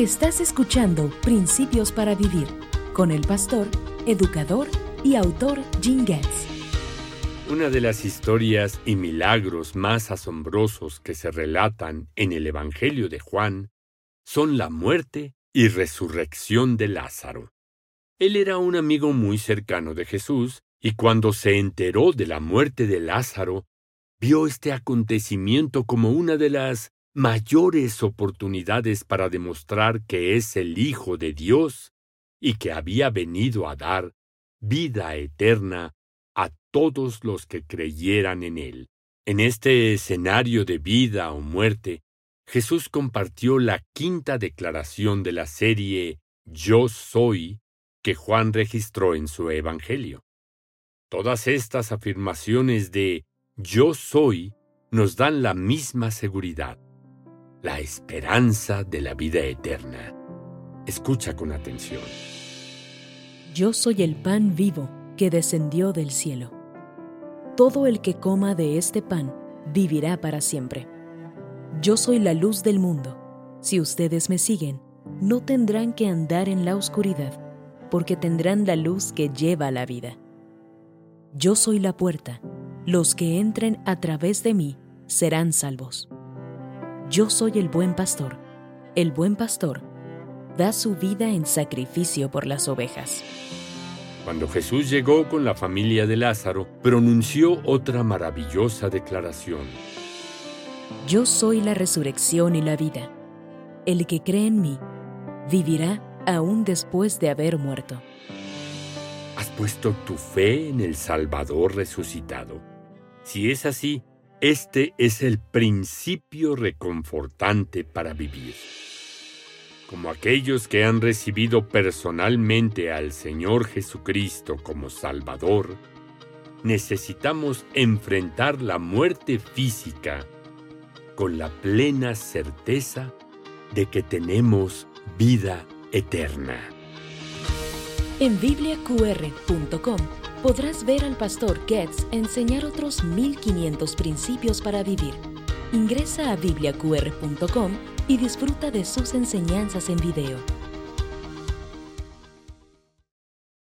Estás escuchando Principios para Vivir con el pastor, educador y autor Jim Getz. Una de las historias y milagros más asombrosos que se relatan en el Evangelio de Juan son la muerte y resurrección de Lázaro. Él era un amigo muy cercano de Jesús y cuando se enteró de la muerte de Lázaro, vio este acontecimiento como una de las mayores oportunidades para demostrar que es el Hijo de Dios y que había venido a dar vida eterna a todos los que creyeran en Él. En este escenario de vida o muerte, Jesús compartió la quinta declaración de la serie Yo soy que Juan registró en su Evangelio. Todas estas afirmaciones de Yo soy nos dan la misma seguridad la esperanza de la vida eterna. Escucha con atención. Yo soy el pan vivo que descendió del cielo. Todo el que coma de este pan vivirá para siempre. Yo soy la luz del mundo. Si ustedes me siguen, no tendrán que andar en la oscuridad, porque tendrán la luz que lleva la vida. Yo soy la puerta. Los que entren a través de mí serán salvos. Yo soy el buen pastor. El buen pastor da su vida en sacrificio por las ovejas. Cuando Jesús llegó con la familia de Lázaro, pronunció otra maravillosa declaración. Yo soy la resurrección y la vida. El que cree en mí vivirá aún después de haber muerto. ¿Has puesto tu fe en el Salvador resucitado? Si es así, este es el principio reconfortante para vivir. Como aquellos que han recibido personalmente al Señor Jesucristo como Salvador, necesitamos enfrentar la muerte física con la plena certeza de que tenemos vida eterna. En bibliaqr.com podrás ver al pastor Getz enseñar otros 1500 principios para vivir. Ingresa a bibliaqr.com y disfruta de sus enseñanzas en video.